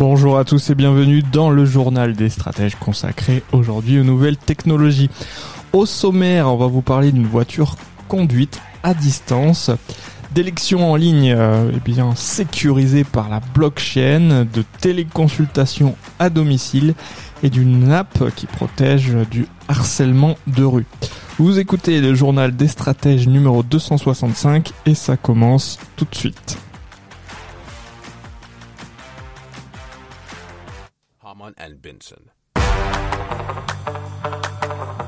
Bonjour à tous et bienvenue dans le journal des stratèges consacré aujourd'hui aux nouvelles technologies. Au sommaire, on va vous parler d'une voiture conduite à distance, d'élections en ligne euh, eh bien sécurisées par la blockchain, de téléconsultation à domicile et d'une app qui protège du harcèlement de rue. Vous écoutez le journal des stratèges numéro 265 et ça commence tout de suite.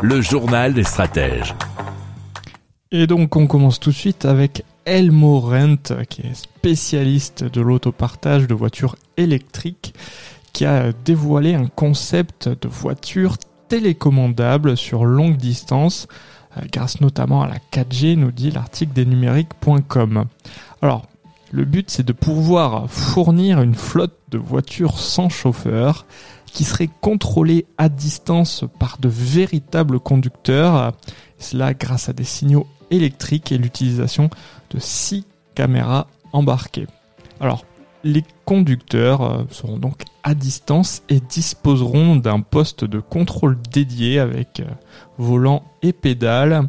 Le journal des stratèges. Et donc on commence tout de suite avec Elmo Rent, qui est spécialiste de l'autopartage de voitures électriques, qui a dévoilé un concept de voiture télécommandable sur longue distance, euh, grâce notamment à la 4G, nous dit l'article des numériques.com. Alors, le but c'est de pouvoir fournir une flotte de voitures sans chauffeur qui serait contrôlée à distance par de véritables conducteurs, cela grâce à des signaux électriques et l'utilisation de six caméras embarquées. Alors, les conducteurs euh, seront donc à distance et disposeront d'un poste de contrôle dédié avec euh, volant et pédale,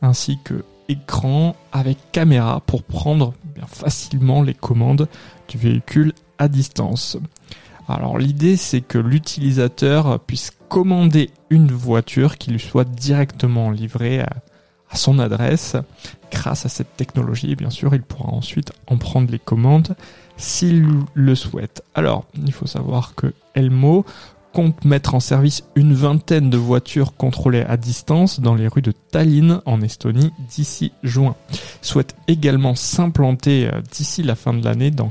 ainsi que écran avec caméra pour prendre bien facilement les commandes du véhicule à distance. Alors l'idée c'est que l'utilisateur puisse commander une voiture qui lui soit directement livrée à, à son adresse. Grâce à cette technologie, bien sûr, il pourra ensuite en prendre les commandes s'il le souhaite. Alors, il faut savoir que Elmo compte mettre en service une vingtaine de voitures contrôlées à distance dans les rues de Tallinn en Estonie d'ici juin. Souhaite également s'implanter euh, d'ici la fin de l'année dans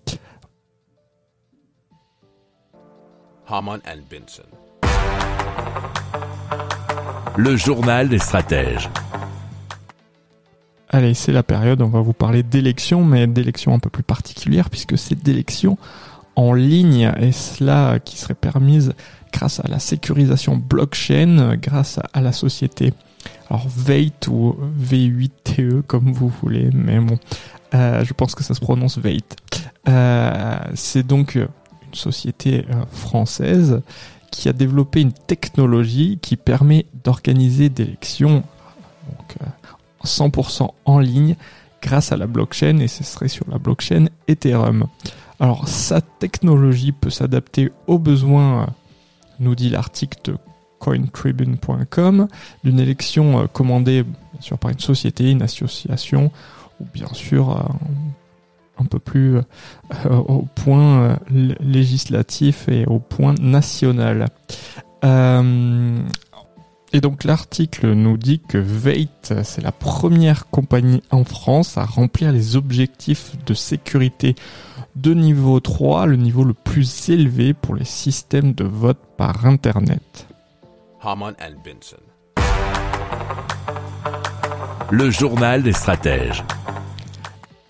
Le journal des stratèges. Allez, c'est la période, on va vous parler d'élections, mais d'élections un peu plus particulières, puisque c'est d'élections en ligne, et cela qui serait permise grâce à la sécurisation blockchain, grâce à la société, alors Veit ou V8TE, comme vous voulez, mais bon, euh, je pense que ça se prononce Veit. Euh, c'est donc société euh, française qui a développé une technologie qui permet d'organiser des élections donc, euh, 100% en ligne grâce à la blockchain et ce serait sur la blockchain Ethereum. Alors sa technologie peut s'adapter aux besoins, euh, nous dit l'article de cointribune.com, d'une élection euh, commandée bien sûr par une société, une association ou bien sûr euh, un peu plus euh, au point euh, législatif et au point national. Euh, et donc l'article nous dit que Veit, c'est la première compagnie en France à remplir les objectifs de sécurité de niveau 3, le niveau le plus élevé pour les systèmes de vote par Internet. Le journal des stratèges.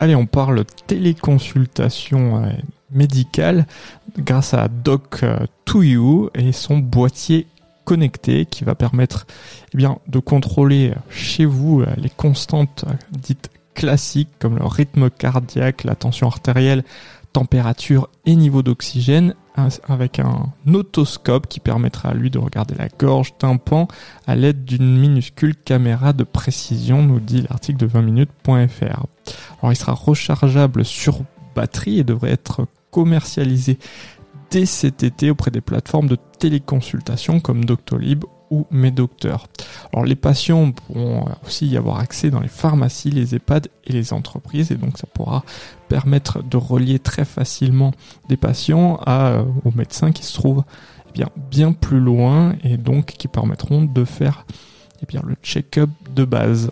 Allez, on parle téléconsultation euh, médicale grâce à Doc2U et son boîtier connecté qui va permettre eh de contrôler chez vous euh, les constantes euh, dites classiques comme le rythme cardiaque, la tension artérielle, température et niveau d'oxygène avec un otoscope qui permettra à lui de regarder la gorge, tympan à l'aide d'une minuscule caméra de précision, nous dit l'article de 20minutes.fr. Alors il sera rechargeable sur batterie et devrait être commercialisé dès cet été auprès des plateformes de téléconsultation comme Doctolib ou Docteurs. Alors les patients pourront aussi y avoir accès dans les pharmacies, les EHPAD et les entreprises et donc ça pourra permettre de relier très facilement des patients euh, aux médecins qui se trouvent eh bien, plus loin et donc qui permettront de faire eh le check-up de base.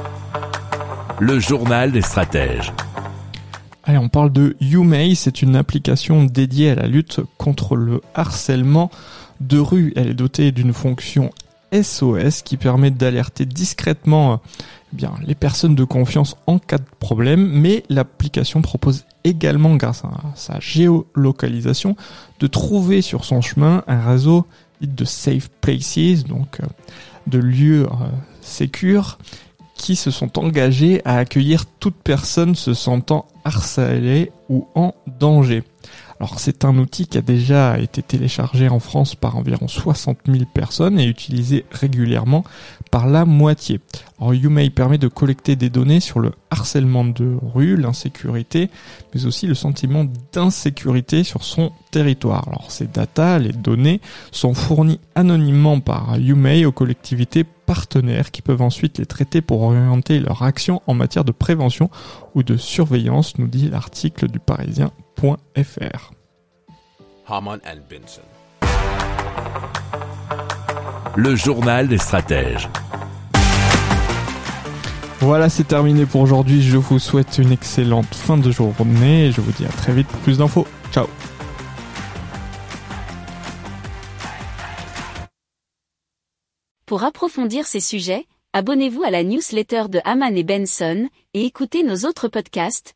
Le journal des stratèges. Allez, on parle de YouMay, c'est une application dédiée à la lutte contre le harcèlement de rue. Elle est dotée d'une fonction SOS qui permet d'alerter discrètement eh les personnes de confiance en cas de problème, mais l'application propose également, grâce à sa géolocalisation, de trouver sur son chemin un réseau de safe places, donc euh, de lieux euh, se sont engagés à accueillir toute personne se sentant harcelée ou en danger. Alors c'est un outil qui a déjà été téléchargé en France par environ 60 000 personnes et utilisé régulièrement par la moitié. Alors YouMay permet de collecter des données sur le harcèlement de rue, l'insécurité, mais aussi le sentiment d'insécurité sur son territoire. Alors ces data, les données, sont fournies anonymement par YouMay aux collectivités partenaires qui peuvent ensuite les traiter pour orienter leur action en matière de prévention ou de surveillance, nous dit l'article du Parisien le journal des stratèges. Voilà, c'est terminé pour aujourd'hui. Je vous souhaite une excellente fin de journée et je vous dis à très vite pour plus d'infos. Ciao Pour approfondir ces sujets, abonnez-vous à la newsletter de Haman et Benson et écoutez nos autres podcasts